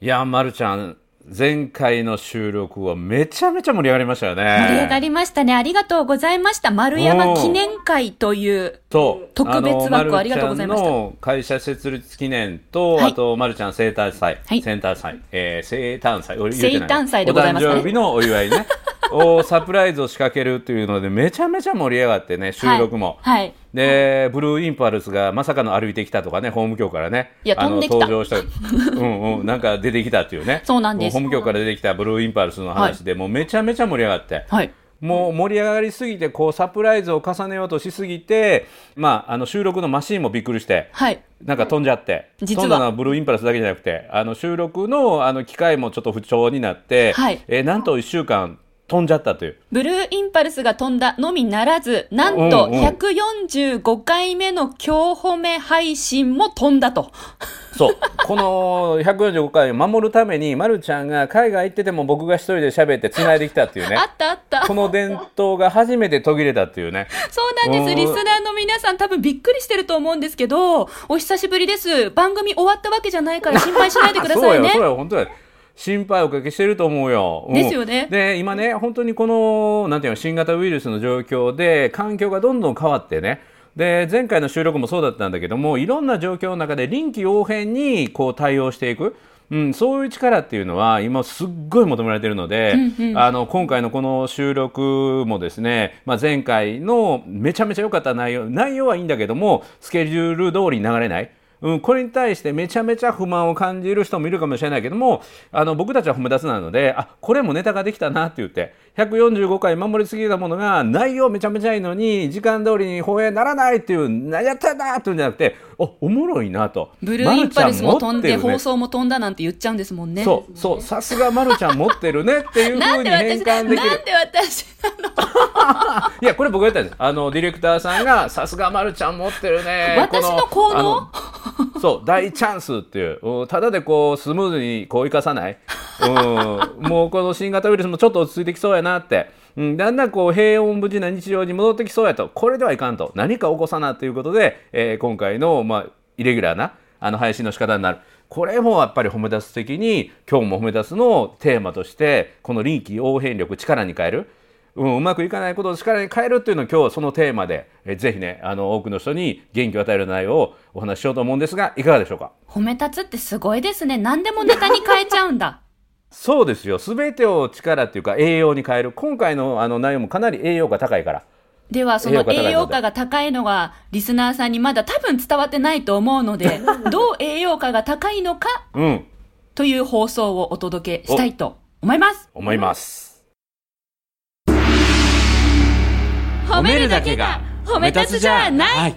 いや、まるちゃん、前回の収録はめちゃめちゃ盛り上がりましたよね。盛り上がりましたね。ありがとうございました。丸山記念会という特別枠ありがとうございましたあのまるちゃんの会社設立記念と、はいあと、まるちゃん生誕祭、はい生誕祭、えー、生誕祭、生誕祭でございますねお誕生日のお祝いね。をサプライズを仕掛けるっていうので、めちゃめちゃ盛り上がってね、収録も。はい。はいで、ブルーインパルスがまさかの歩いてきたとかね、法務局からね。いや飛んで登場した。うんうん、なんか出てきたっていうね。そうなんですも法務局から出てきたブルーインパルスの話で、もうめちゃめちゃ盛り上がって。はい。もう盛り上がりすぎて、こう、サプライズを重ねようとしすぎて、まあ、あの、収録のマシーンもびっくりして、はい。なんか飛んじゃって、実は飛んだのはブルーインパルスだけじゃなくて、あの、収録の、あの、機械もちょっと不調になって、はいえーなんと1週間飛んじゃったという。ブルーインパルスが飛んだのみならず、なんとうんうん145回目の今日褒め配信も飛んだと。そう。この145回を守るために、まるちゃんが海外行ってても僕が一人で喋って繋いできたっていうねあ。ったあった。この伝統が初めて途切れたっていうね。そうなんです。うんリスナーの皆さん多分びっくりしてると思うんですけど、お久しぶりです。番組終わったわけじゃないから心配しないでくださいね そう。よ、そうよ、本当だよ。心配おかけしてると思うよ。うんですよねで、今ね、本当にこの、なんていうの、新型ウイルスの状況で、環境がどんどん変わってね、で、前回の収録もそうだったんだけども、いろんな状況の中で臨機応変にこう対応していく。うん、そういう力っていうのは今すっごい求められているので、あの今回のこの収録もですね、まあ、前回のめちゃめちゃ良かった内容内容はいいんだけどもスケジュール通りに流れない。うん、これに対してめちゃめちゃ不満を感じる人もいるかもしれないけどもあの僕たちは褒め出すなのであこれもネタができたなって言って145回守りすぎたものが内容めちゃめちゃいいのに時間通りに放映ならないっていう何やったんだっていうんじゃなくておおもろいなと。ブルーインパルスも飛んで、ね。放送も飛んだなんて言っちゃうんですもんね。そうそうさすがまるちゃん持ってるねっていうふなうんに変で私、なんで換できる。私 いやこれ僕が言ったんです。あのディレクターさんがさすがまるちゃん持ってるね。私の効能？あのそう大チャンスっていう。うんただでこうスムーズにこう生かさない、うん、もうこの新型ウイルスもちょっと落ち着いてきそうやななって、うん、だんだんこう平穏無事な日常に戻ってきそうやとこれではいかんと何か起こさなということで、えー今回の、まあ、イレギュラーなあの配信の仕方になる。これもやっぱり褒め出す的に今日も褒め出すのテーマとしてこの臨機応変力力に変えるうん、うまくいかないことを力に変えるっていうのを今日はそのテーマで、えぜひねあの多くの人に元気を与える内容をお話ししようと思うんですがいかがでしょうか？褒め立つってすごいですね。何でもネタに変えちゃうんだ。そうですよ。全てを力っていうか栄養に変える。今回のあの内容もかなり栄養価高いから。では、その栄養価が高いのが、リスナーさんにまだ多分伝わってないと思うので、どう栄養価が高いのかうん。という放送をお届けしたいと思います。思います。褒めるだけが褒め立つじゃない、はい。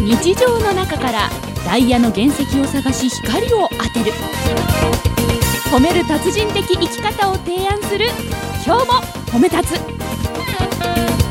日常の中からダイヤの原石を探し光を当てる。褒める達人的生き方を提案する。今日も褒め立つ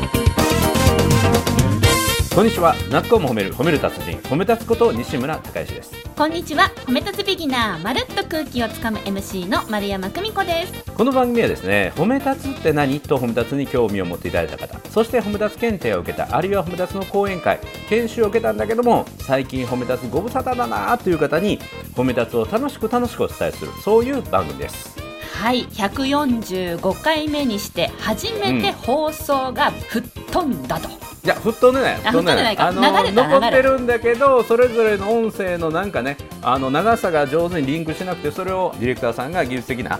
こんにちは。なっこも褒める褒める達人褒め立つこと西村孝之です。こんにちは。褒め立つビギナーまるっと空気をつかむ MC の丸山久美子です。この番組はですね褒め立つって何？と褒め立つに興味を持っていただいた方。そして褒め立つ検定を受けたあるいは褒め立つの講演会研修を受けたんだけども最近褒め立つご無沙汰だなという方に褒め立つを楽しく楽しくお伝えするそういう番組ですはい145回目にして初めて放送が吹っ飛んだと、いや、吹っ飛んでない。あ吹っ飛んでない。か。あの流れた残ってるんだけど、それぞれの音声のなんかね、あの長さが上手にリンクしなくて、それをディレクターさんが技術的な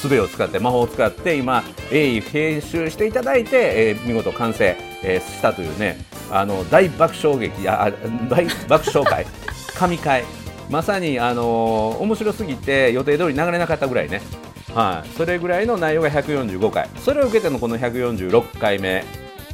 術を使って、魔法を使って、今、鋭意編集していただいて、えー見事完成、えーしたというね、あの大爆笑劇、いやあ大爆笑会、神回、まさに、あのー面白すぎて、予定通り流れなかったぐらいね。はい、それぐらいの内容が145回。それを受けてのこの146回目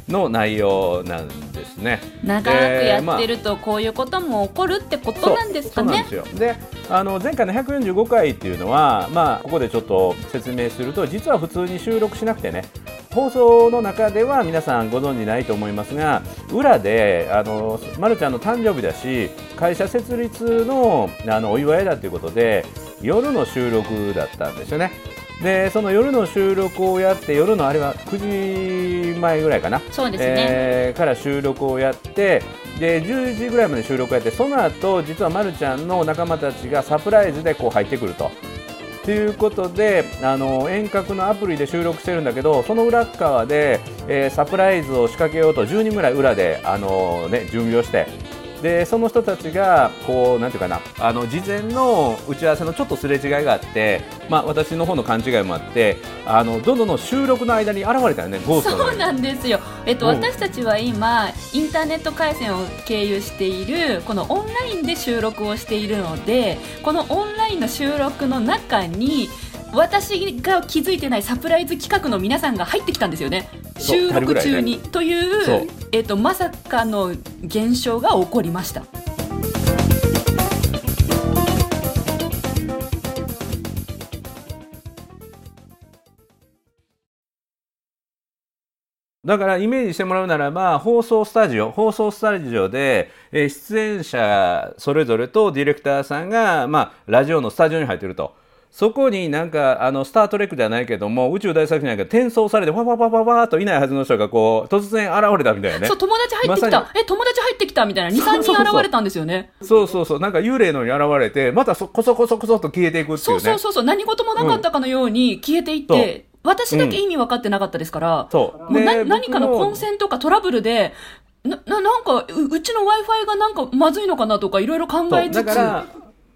の内容なんですね。長くやってるとこういうことも起こるってことなんですかね。そうそうなんですよ。であの前回の145回っていうのは、まあ、ここでちょっと説明すると実は普通に収録しなくてね放送の中では皆さんご存じないと思いますが裏であの、ま、るちゃんの誕生日だし会社設立のあのお祝いだということで夜の収録だったんですよね。でその夜の収録をやって夜のあれは9時前ぐらいかなそうですね、えーから収録をやってで10時ぐらいまで収録をやってその後実はまるちゃんの仲間たちがサプライズでこう入ってくると。ということであの遠隔のアプリで収録してるんだけどその裏側で、えーサプライズを仕掛けようと10人ぐらい裏であの、ね、準備をしてでその人たちがこうなんていうかなあの事前の打ち合わせのちょっとすれ違いがあって、まあ、私の方の勘違いもあってあのどんどん収録の間に現れたよね ゴーストの。そうなんですよ、えっと、うん。私たちは今インターネット回線を経由しているこのオンラインで収録をしているのでこのオンラインの収録の中に私が気づいてないサプライズ企画の皆さんが入ってきたんですよね。収録中に、といそうう、えっと、まさかの現象が起こりました。だからイメージしてもらうならば放送スタジオ放送スタジオで、えー出演者それぞれとディレクターさんが、まあ、ラジオのスタジオに入ってると。そこになんかあのスター・トレックじゃないけども宇宙大作戦なんか転送されてパパパパパーっといないはずの人がこう突然現れたみたいなね。そう友達入ってきた、まさえ友達入ってきたみたいな。23そうそうそう。人現れたんですよね。そうそうそう。なんか幽霊のように現れてまたそこそこそこそっと消えていくっていね。そううそうそうそう。何事もなかったかのように消えていって、私だけ意味分かってなかったですから、そう。もうなで何かの混戦とかトラブルでなななんかううちの w i f i がなんかまずいのかなとかいろいろ考えつつだから、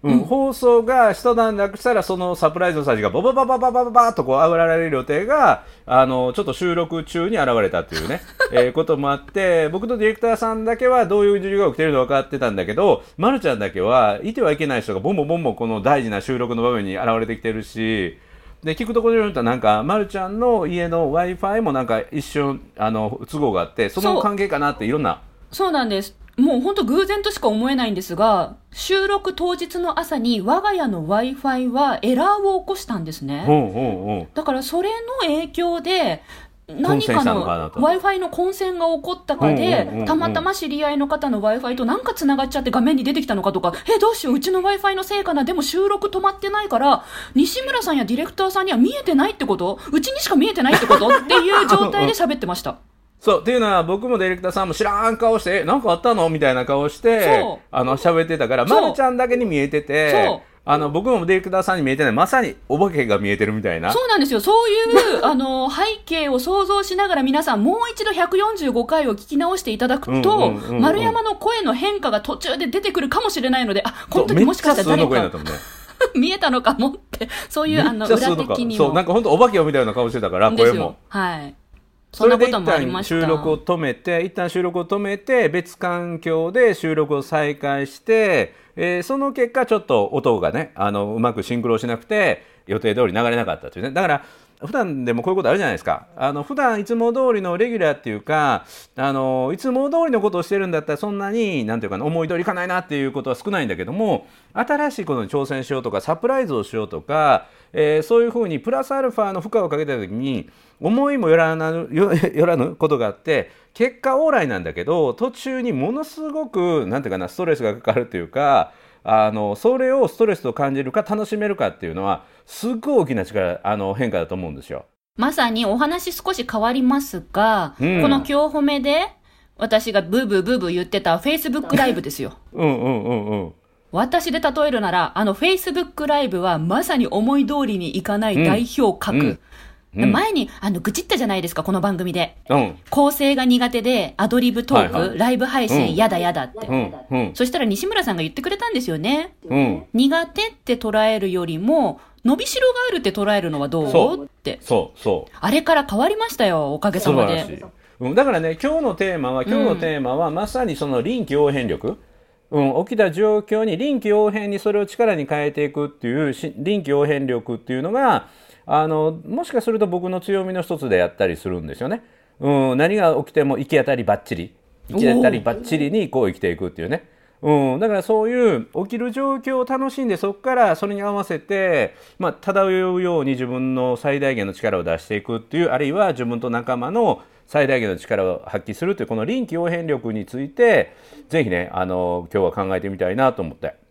うん。放送が一段落したらそのサプライズの人たちがババババババババーとこうあぶられる予定があのちょっと収録中に現れたっていうね、えーこともあって僕とディレクターさんだけはどういう事情が起きてるのか分かってたんだけど、ま、るちゃんだけはいてはいけない人がボンボンボンボンこの大事な収録の場面に現れてきてるしで聞くところによるとなんか、ま、るちゃんの家の w i f i もなんか一瞬あの都合があってその関係かなっていろんなそうなんですもう本当偶然としか思えないんですが収録当日の朝に我が家の w i f i はエラーを起こしたんですね、うんうんう。んだからそれの影響で何かののかなと。w i f i の混戦が起こったかで、たまたま知り合いの方の w i f i となんかつながっちゃって画面に出てきたのかとか。えどうしよううちの w i f i のせいかな？でも収録止まってないから西村さんやディレクターさんには見えてないってこと？うちにしか見えてないってこと？っていう状態で喋ってました。そうっていうのは僕もディレクターさんも知らん顔してえなんかあったの？みたいな顔してあの喋ってたからまるちゃんだけに見えててあの僕もディレクターさんに見えてない。まさにお化けが見えてるみたいな。そうなんですよ。そういう、あの、背景を想像しながら皆さん、もう一度145回を聞き直していただくと、丸山の声の変化が途中で出てくるかもしれないので、あ、この時もしかしたら誰か 見えたのかもって、そういう、あの、裏的にも。そうなんか本当お化けを見たような顔してたから声も。はい。それで一。旦収録を止めて一旦収録を止めて別環境で収録を再開して、えーその結果ちょっと音がねあのうまくシンクロしなくて予定通り流れなかったというねだから普段でもこういうことあるじゃないですかあの普段いつも通りのレギュラーっていうかあのいつも通りのことをしてるんだったらそんなになんていうか思い通りいかないなっていうことは少ないんだけども新しいことに挑戦しようとかサプライズをしようとか、えーそういうふうにプラスアルファの負荷をかけた時に思いもよらなよ よらぬことがあって結果オーライなんだけど途中にものすごくなんていうかなストレスがかかるというかあのそれをストレスと感じるか楽しめるかっていうのはすっごい大きな力あの変化だと思うんですよ。まさにお話少し変わりますが、うんこの今日褒めで、私がブーブーブーブー言ってた Facebook ライブですよ。うんうんうんうん。私で例えるなら、あの Facebook ライブはまさに思い通りにいかない代表格。うんうん前に、あの、愚痴ったじゃないですか、この番組で。うん構成が苦手で、アドリブトーク、はいはいライブ配信、うんやだやだって。そしたら西村さんが言ってくれたんですよね。うん苦手って捉えるよりも、伸びしろがあるって捉えるのはどそうって。そうそうあれから変わりましたよ、おかげさまで。。うんだからね今日のテーマは今日のテーマはまさにその臨機応変力。うん、起きた状況に臨機応変にそれを力に変えていくっていう臨機応変力っていうのがあのもしかすると僕の強みの一つでやったりするんですよね。うん、何が起きても行き当たりばっちり行き当たりばっちりにこう生きていくっていうね。うん、だからそういう起きる状況を楽しんでそこからそれに合わせて、まあ、漂うように自分の最大限の力を出していくっていうあるいは自分と仲間の最大限の力を発揮するというこの臨機応変力について是非ねあの今日は考えてみたいなと思って。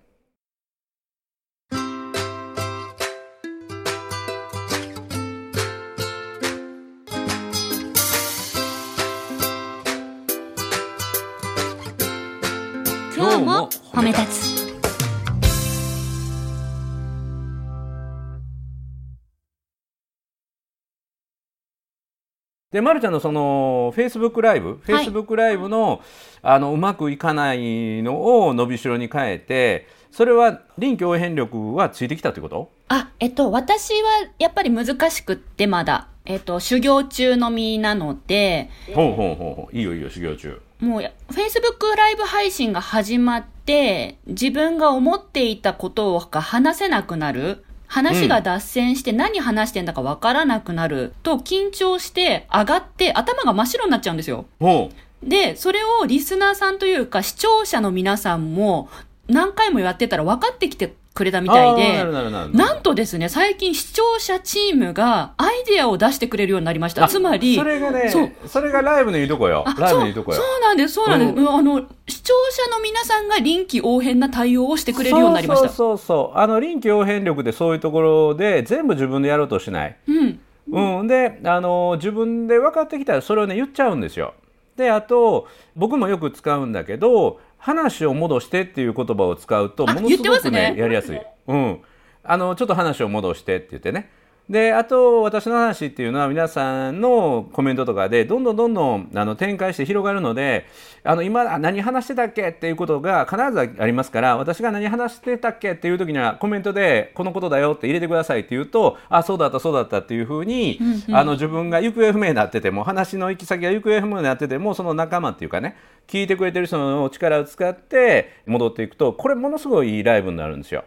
で、まるちゃんのその、フェイスブックライブ、フェイスブックライブの、あの、うまくいかないのを伸びしろに変えて、それは臨機応変力はついてきたってこと？あ、えっと、私はやっぱり難しくってまだ、えっと、修行中の身なので、ほうほうほうほう。いいよいいよ、修行中。もう、Facebook ライブ配信が始まって、自分が思っていたことが話せなくなる。話が脱線して何話してんだかわからなくなると緊張して上がって頭が真っ白になっちゃうんですよ。ほで、それをリスナーさんというか視聴者の皆さんも何回もやってたら分かってきてくれたう。みたいでる、なんとですね、最近視聴者チームがアイデアを出してくれるようになりました。つまり、それがね、そうそれがライブのいいとこよあ。ライブそうのいいとこよ。そうなんです、そうなんです。ううんあの、視聴者の皆さんが臨機応変な対応をしてくれるようになりました。そうそう。あの、臨機応変力でそういうところで全部自分でやろうとしない。うん。うん、であの自分で分かってきたらそれをね言っちゃうんですよ。であと僕もよく使うんだけど話を戻してっていう言葉を使うとあものすごくねねやりやすい。うん、あのちょっと話を戻してって言ってね。であと私の話っていうのは皆さんのコメントとかでどんどんどんどんあの展開して広がるのであの今あ何話してたっけ？っていうことが必ずありますから私が何話してたっけ？っていう時にはコメントでこのことだよって入れてくださいって言うとあそうだったそうだったっていうふうに、あの自分が行方不明になってても話の行き先が行方不明になっててもその仲間っていうかね聞いてくれてる人の力を使って戻っていくとこれものすごいいいライブになるんですよ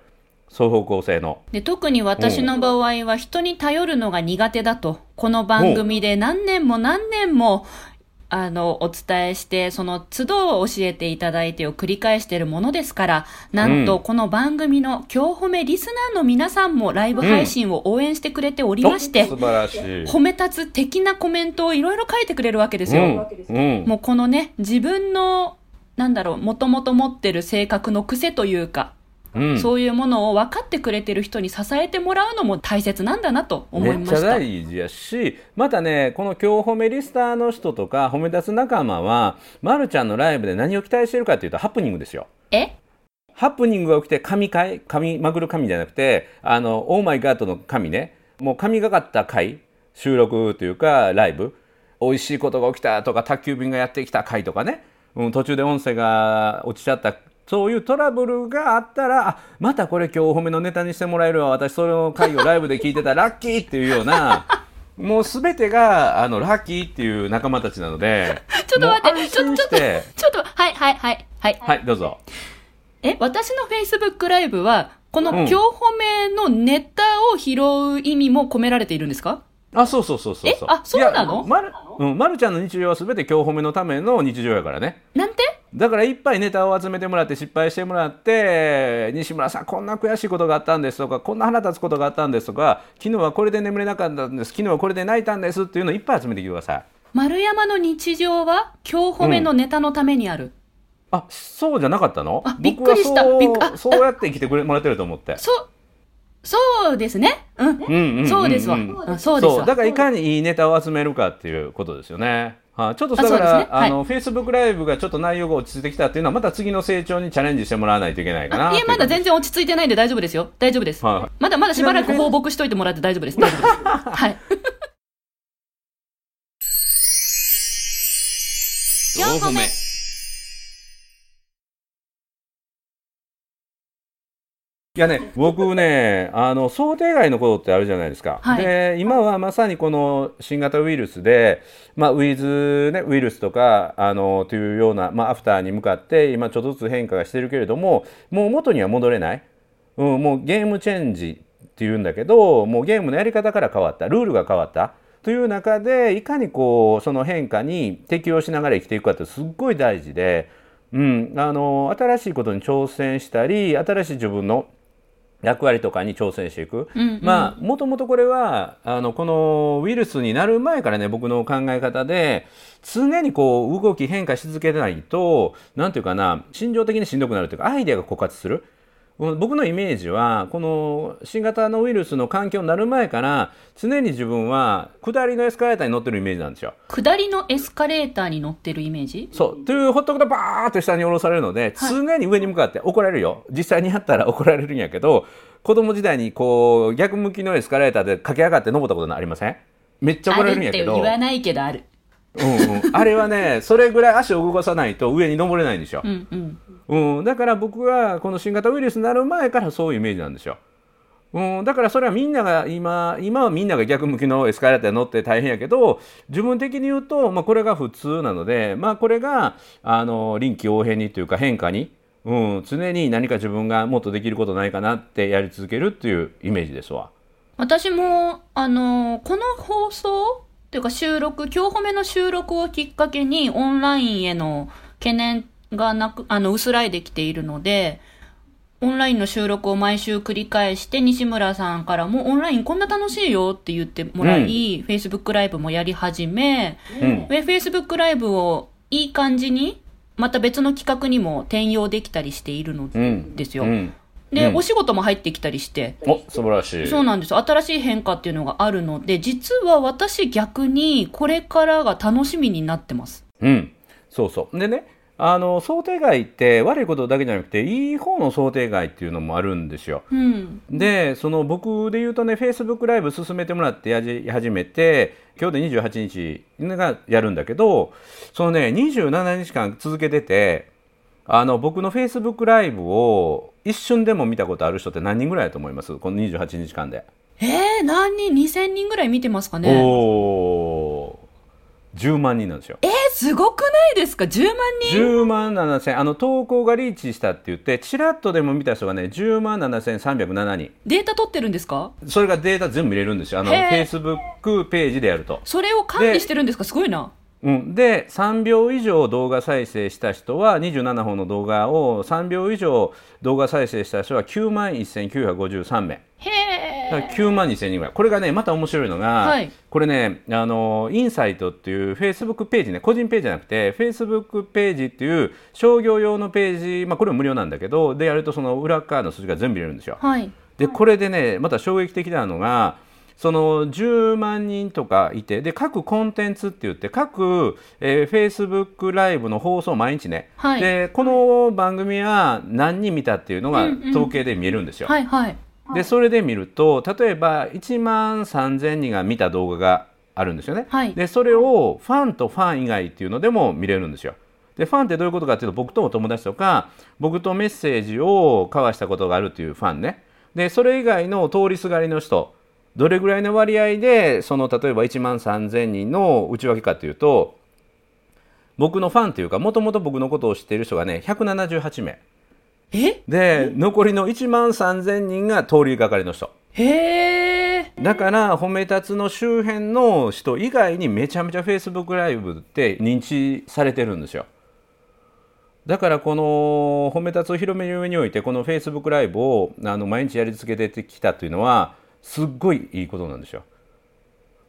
双方向性の。で、特に私の場合は人に頼るのが苦手だと、この番組で何年も何年も、あの、お伝えして、その都度教えていただいてを繰り返しているものですから、なんうんとこの番組の今日褒めリスナーの皆さんもライブ配信を応援してくれておりまして、お素晴らしい。褒め立つ的なコメントをいろいろ書いてくれるわけですよ。うんうんもうこのね、自分の、なんだろう、もともと持ってる性格の癖というか、うん。そういうものを分かってくれてる人に支えてもらうのも大切なんだなと思いめっちゃました。大事やしまたねこの今日褒めリスターの人とか褒め立つ仲間は、ま、るちゃんのライブで何を期待してるかっていうとハプニングですよ。え？ハプニングが起きて神回？神まぐる神じゃなくてあのオーマイガッドの神ね。もう神がかった回収録というかライブ。美味しいことが起きたとか宅急便がやってきた回とかね、うん、途中で音声が落ちちゃったそういうトラブルがあったらあまたこれ今日お褒めのネタにしてもらえるわ。私その回をライブで聞いてた。ラッキーっていうような もう全てがあのラッキーっていう仲間たちなので ちょっと待ってもう安心して。ちょっと、はいはいはいはい。はいどうぞ。え、私の Facebook ライブは、このうん。今日褒めのネタを拾う意味も込められているんですか？あ、そうそうそうそうそう。えあそうなの？まる、うん、まるちゃんの日常はすべて今日褒めのための日常やからね。なんて？だからいっぱいネタを集めてもらって失敗してもらって、西村さんこんな悔しいことがあったんですとか、こんな腹立つことがあったんですとか、昨日はこれで眠れなかったんです、昨日はこれで泣いたんですっていうのをいっぱい集めてきてください。丸山の日常は今日褒めのネタのためにある。あ、そうじゃなかったの？あびっくりした僕はびっくあそうそうやって生きてくれもらってると思って。そう、そうですね。うん。うんそうですわ。うんそうですわ。だからいかにいいネタを集めるかっていうことですよね。はい、ちょっとだあから、ねはいあの、フェイスブックライブがちょっと内容が落ち着いてきたっていうのは、また次の成長にチャレンジしてもらわないといけないかな。あいえ、まだ全然落ち着いてないんで大丈夫ですよ。大丈夫です。はいまだまだしばらく放牧しといてもらって大丈夫です。大丈夫です。はい。4個目。やね、僕ね、あの、想定外のことってあるじゃないですか。はいで、今はまさにこの新型ウイルスで、まあ、ウィズ、ね、ウイルスとか、あの、というような、まあ、アフターに向かって、今ちょっとずつ変化がしてるけれども、もう元には戻れない。うん、もうゲームチェンジっていうんだけど、もうゲームのやり方から変わった、ルールが変わった。という中で、いかにこう、その変化に適応しながら生きていくかってすっごい大事で、うん、あの、新しいことに挑戦したり、新しい自分の役割とかに挑戦していく。うんうんまあ、もともとこれは、あの、このウイルスになる前からね、僕の考え方で、常にこう、動き変化し続けてないと、なんていうかな、心情的にしんどくなるというか、アイデアが枯渇する。うん僕のイメージは、この新型のウイルスの環境になる前から、常に自分は下りのエスカレーターに乗ってるイメージなんですよ。下りのエスカレーターに乗ってるイメージ？そう。というほっとくとバーっと下に下ろされるので、常に上に向かって怒られるよ。実際にやったら怒られるんやけど、子供時代にこう、逆向きのエスカレーターで駆け上がって登ったことありません？めっちゃ怒られるんやあけどるって言わないけどあるうんうん、あれはねそれぐらい足を動かさないと上に登れないんですよ。う、んうん。うん、だから僕はこの新型ウイルスになる前からそういうイメージなんですよ。うん、だからそれはみんなが今今はみんなが逆向きのエスカレーターに乗って大変やけど自分的に言うと、まあ、これが普通なので、まあ、これがあの臨機応変にというか変化に、うん、常に何か自分がもっとできることないかなってやり続けるっていうイメージですわ。私もあのこの放送っていうか収録今日褒めの収録をきっかけにオンラインへの懸念がなくあの薄らいできているのでオンラインの収録を毎週繰り返して西村さんからもオンラインこんな楽しいよって言ってもらい、Facebook ライブもやり始め、うん。で Facebook ライブをいい感じにまた別の企画にも転用できたりしているのうん。ですよ。うん、で、うんお仕事も入ってきたりして、お素晴らしい。そうなんですよ。新しい変化っていうのがあるので、実は私逆にこれからが楽しみになってます。うん、そうそう。でね、あの想定外って悪いことだけじゃなくていい方の想定外っていうのもあるんですよ。うん。でその僕で言うとね Facebook ライブ進めてもらってやり始めて今日で28日がやるんだけどそのね27日間続けててあの僕の Facebook ライブを一瞬でも見たことある人って何人ぐらいだと思います？この28日間で。えー、何人 ?2000 人ぐらい見てますかねおー10万人なんですよ。えー、すごくないですか ?10 万人？10万7000あの投稿がリーチしたって言ってちらっとでも見た人がね10万7307人データ取ってるんですか？それがデータ全部見れるんですよあのへー Facebook ページでやると。それを管理してるんですか？すごいな。うん、で3秒以上動画再生した人は27本の動画を3秒以上動画再生した人は9万1953名へだからー。9万2000人ぐらいこれがねまた面白いのが、はいこれねあのインサイトっていうフェイスブックページね個人ページじゃなくてフェイスブックページっていう商業用のページ、まあ、これも無料なんだけどでやるとその裏側の数字が全部見れるんですよ。はい。でこれでねまた衝撃的なのがその10万人とかいてで各コンテンツって言って各、えー、Facebook ライブの放送毎日ね、はいでこの番組は何人見たっていうのが統計で見えるんですよ。はいはい。でそれで見ると例えば1万3000人が見た動画があるんですよね。はいでそれをファンとファン以外っていうのでも見れるんですよ。でファンってどういうことかっていうと僕とお友達とか僕とメッセージを交わしたことがあるっていうファンね。でそれ以外の通りすがりの人どれぐらいの割合でその例えば1万3000人の内訳かというと僕のファンというかもともと僕のことを知っている人がね178名。え？で残りの1万3000人が通りがかりの人。へー。だから褒め立つの周辺の人以外にめちゃめちゃ Facebook ライブって認知されてるんですよ。だからこの褒め立つを広める上においてこの Facebook ライブをあの毎日やり続けてきたというのはすっごいいいことなんですよ。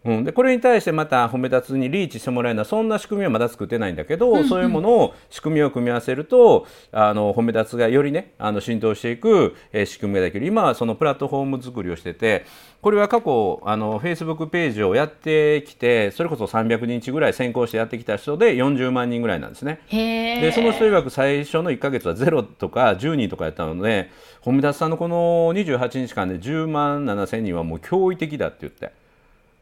うん、でこれに対してまた褒め立つにリーチしてもらえるのはそんな仕組みはまだ作ってないんだけど、そういうものを仕組みを組み合わせるとあの褒め立つがよりねあの浸透していく、えー仕組みができる今はそのプラットフォーム作りをしててこれは過去あの Facebook ページをやってきてそれこそ300日ぐらい先行してやってきた人で40万人ぐらいなんですね。でその人曰く最初の1か月は0とか10人とかやったので褒め立つさんのこの28日間で10万7千人はもう驚異的だって言って。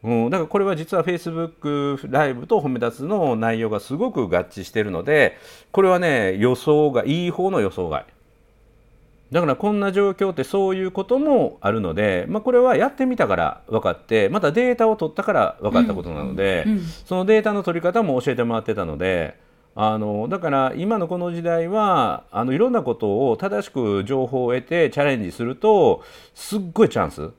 うん、だからこれは実は Facebook ライブと褒め立つの内容がすごく合致しているのでこれはね予想がいい方の予想外。だからこんな状況ってそういうこともあるので、まあ、これはやってみたから分かってまたデータを取ったから分かったことなので、うんうん。そのデータの取り方も教えてもらってたのであのだから今のこの時代はあのいろんなことを正しく情報を得てチャレンジするとすっごいチャンス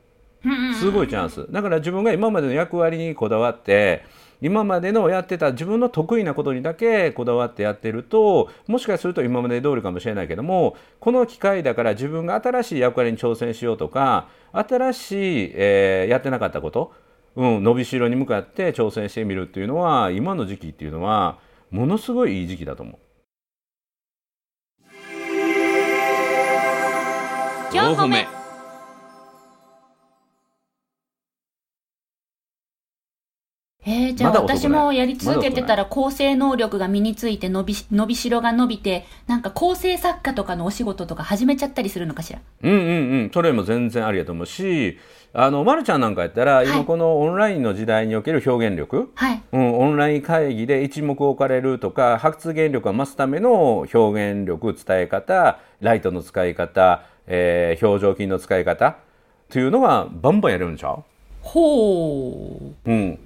すごいチャンス。だから自分が今までの役割にこだわって今までのやってた自分の得意なことにだけこだわってやってるともしかすると今まで通りかもしれないけどもこの機会だから自分が新しい役割に挑戦しようとか新しい、えーやってなかったこと、うん、伸びしろに向かって挑戦してみるっていうのは今の時期っていうのはものすごいいい時期だと思う。4歩目えー、じゃあ私もやり続けてたら構成能力が身について伸びし伸びしろが伸びてなんか構成作家とかのお仕事とか始めちゃったりするのかしら？うんうんうん。それも全然ありだと思うしあの、ま、るちゃんなんかやったら、今このオンラインの時代における表現力、はい。うん、オンライン会議で一目置かれるとか発言力を増すための表現力伝え方ライトの使い方、えー表情筋の使い方っていうのがバンバンやれるんちゃう？ほう。うん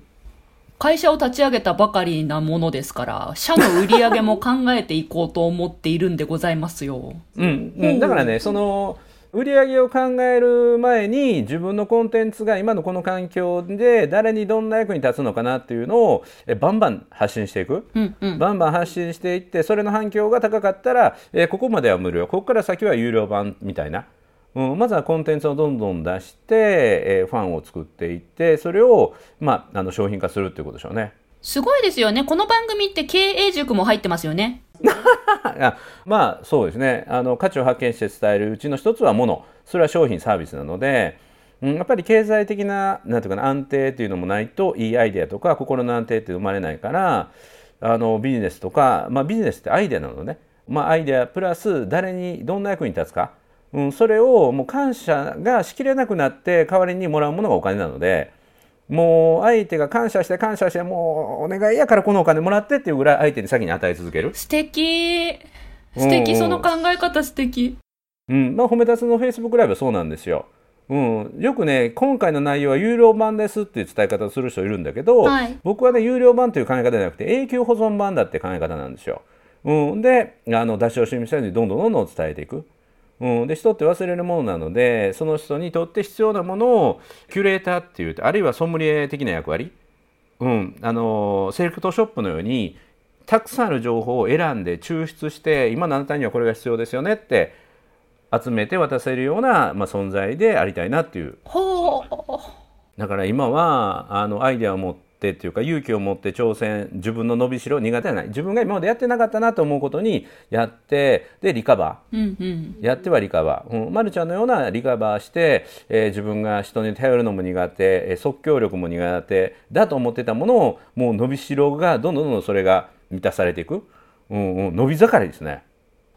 会社を立ち上げたばかりなものですから社の売り上げも考えていこうと思っているんでございますよ。うん。うん、だからねその売り上げを考える前に自分のコンテンツが今のこの環境で誰にどんな役に立つのかなっていうのをえバンバン発信していく。うんうん。バンバン発信していってそれの反響が高かったら、えーここまでは無料。ここから先は有料版みたいな、うん、まずはコンテンツをどんどん出して、えーファンを作っていってそれを、まあ、あの商品化するっていうことでしょうね。すごいですよね。この番組って経営塾も入ってますよね。あまあそうですね。あの価値を発見して伝えるうちの一つはものそれは商品サービスなので、うん、やっぱり経済的ななんていうかな安定っていうのもないといいアイデアとか心の安定って生まれないからあのビジネスとか、まあ、ビジネスってアイデアなのね、まあ、アイデアプラス誰にどんな役に立つか、うん、それをもう感謝がしきれなくなって代わりにもらうものがお金なので。もう相手が感謝して感謝してもうお願いやからこのお金もらってっていうぐらい相手に先に与え続ける。素敵素うんうん敵その考え方素敵うん、まあ、褒め立つの Facebook ライブはそうなんですよ。うん、よくね、今回の内容は有料版ですっていう伝え方をする人いるんだけど、はい僕はね、有料版という考え方じゃなくて、永久保存版だって考え方なんですよ。うん、で、あの出し惜しみせずにどんどんどんどん伝えていく。うん、で人って忘れるものなのでその人にとって必要なものをキュレーターっていうあるいはソムリエ的な役割、うん、あのセレクトショップのようにたくさんある情報を選んで抽出して今のあなたにはこれが必要ですよねって集めて渡せるような、まあ、存在でありたいなっていう。ほう。だから今はあのアイデアを持ってっていうか勇気を持って挑戦自分の伸びしろ苦手じゃない。自分が今までやってなかったなと思うことにやってでリカバー。うんうん。やってはリカバー、うん、まるちゃんのようなリカバーして、えー自分が人に頼るのも苦手、えー即興力も苦手だと思ってたものをもう伸びしろがどんどんどんどんそれが満たされていく、うんうん、伸び盛りですね、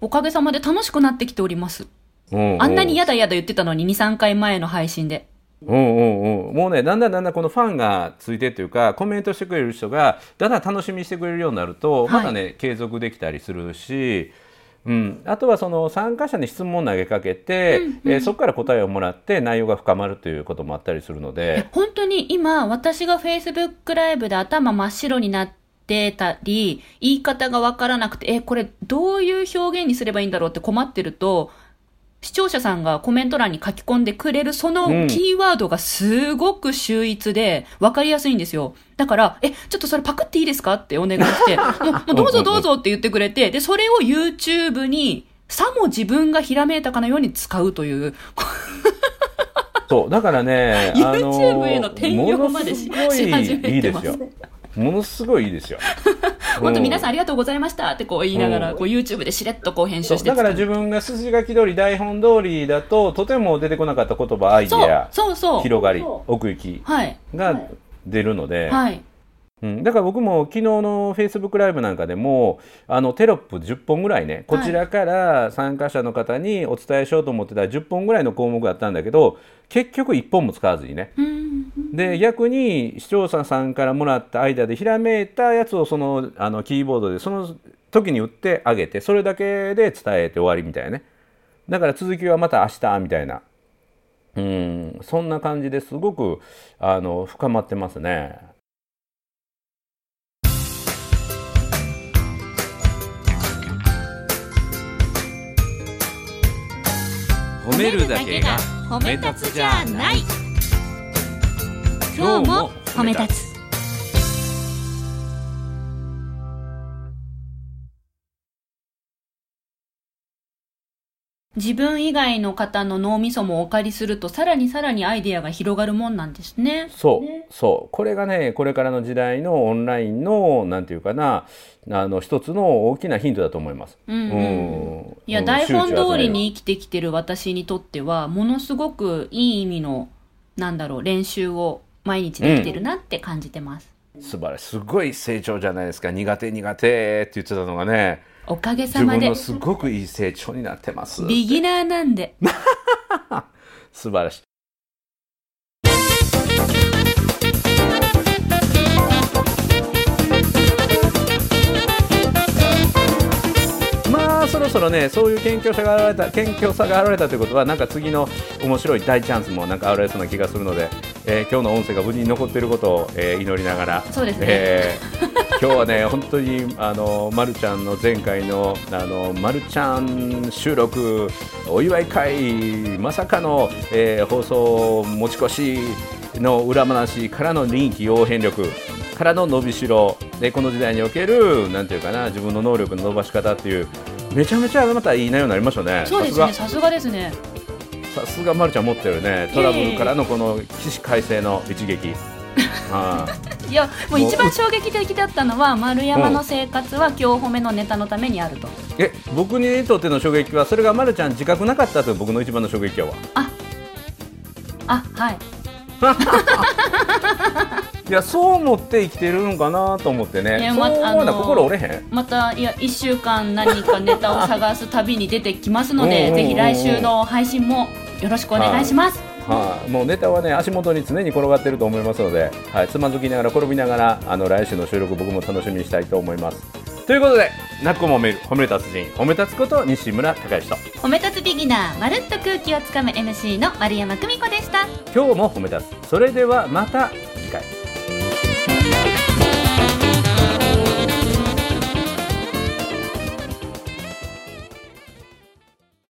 おかげさまで楽しくなってきております。うんうん、あんなにやだやだ言ってたのに23回前の配信でうんうんう。ん、もうねだんだんだんだんこのファンがついてっていうかコメントしてくれる人がだんだん楽しみにしてくれるようになると、はい。またね継続できたりするし、うん、あとはその参加者に質問を投げかけて、えーそこから答えをもらって内容が深まるということもあったりするので。本当に今私が Facebook ライブで頭真っ白になってたり言い方がわからなくてえこれどういう表現にすればいいんだろうって困ってると視聴者さんがコメント欄に書き込んでくれるそのうんキーワードがすごく秀逸で分かりやすいんですよ。だから、え、ちょっとそれパクっていいですか？ってお願いして、もうもうどうぞどうぞって言ってくれて、で、それを YouTube にさも自分がひらめいたかのように使うという、そうだからね、YouTube への転用までし始めてますいいですよ。ものすごいいいですよ。本当皆さんんありがとうございましたってこう言いながら、うん。こう YouTube でしれっとこう編集してだから自分が筋書き通り台本通りだととても出てこなかった言葉アイデそうアそうそう。広がり奥行きはい。が出るので、はいうん、だから僕も昨日の Facebook ライブなんかでもあのテロップ10本ぐらいねこちらから参加者の方にお伝えしようと思ってたら10本ぐらいの項目があったんだけど結局1本も使わずにね。うん。で逆に視聴者さんからもらったアイデアでひらめいたやつをそのあのキーボードでその時に打ってあげてそれだけで伝えて終わりみたいなね。だから続きはまた明日みたいな。うん。そんな感じですごくあの深まってますね。褒めるだけが褒め立つじゃない。今日も褒め立つ自分以外の方の脳みそもお借りするとさらにさらにアイデアが広がるもんなんですね。そう、そう。これがね、これからの時代のオンラインの、なんていうかな、あの、一つの大きなヒントだと思います。うんうんうんいや、うん台本通りに生きてきてる私にとっては、ものすごくいい意味の、なんだろう、練習を毎日できてるなって感じてます。素晴らしいすごい成長じゃないですか苦手苦手って言ってたのがねおかげ自さまで。分のすごくいい成長になってますビギナーなんで。素晴らしいそろねそういう謙虚さが現れた謙虚さが現れたということはなんか次の面白い大チャンスもなんか現れそうな気がするので、えー今日の音声が無事に残っていることを、えー祈りながらそうですね。えー今日はね本当にあのまるちゃんの前回のあのまるちゃん収録お祝い会まさかの、えー放送持ち越しの裏話からの臨機応変力からの伸びしろでこの時代におけるなんていうかな自分の能力の伸ばし方っていうめちゃめちゃまたいい内容になりましたね。そうですね。さすが。ですね。さすがまるちゃん持ってるね。トラブルからのこの起死回生の一撃。あ あいやもう一番衝撃的だったのは丸山の生活は今日褒めのネタのためにあると。え僕にとっての衝撃はそれがまるちゃん自覚なかったという僕の一番の衝撃やわ。あはい いやそう思って生きてるのかなと思っていねやまそう心折れへん？またいや1週間何かネタを探す旅に出てきますのでぜひ来週の配信もよろしくお願いします。はい、もうネタはね足元に常に転がってると思いますので、はい、つまずきながら転びながらあの来週の収録僕も楽しみにしたいと思います。ということでなっこも褒める褒める達人褒め立つこと西村孝之と。褒め立つビギナーまるっと空気をつかむ MC の丸山久美子でした。今日も褒め立つ。それではまた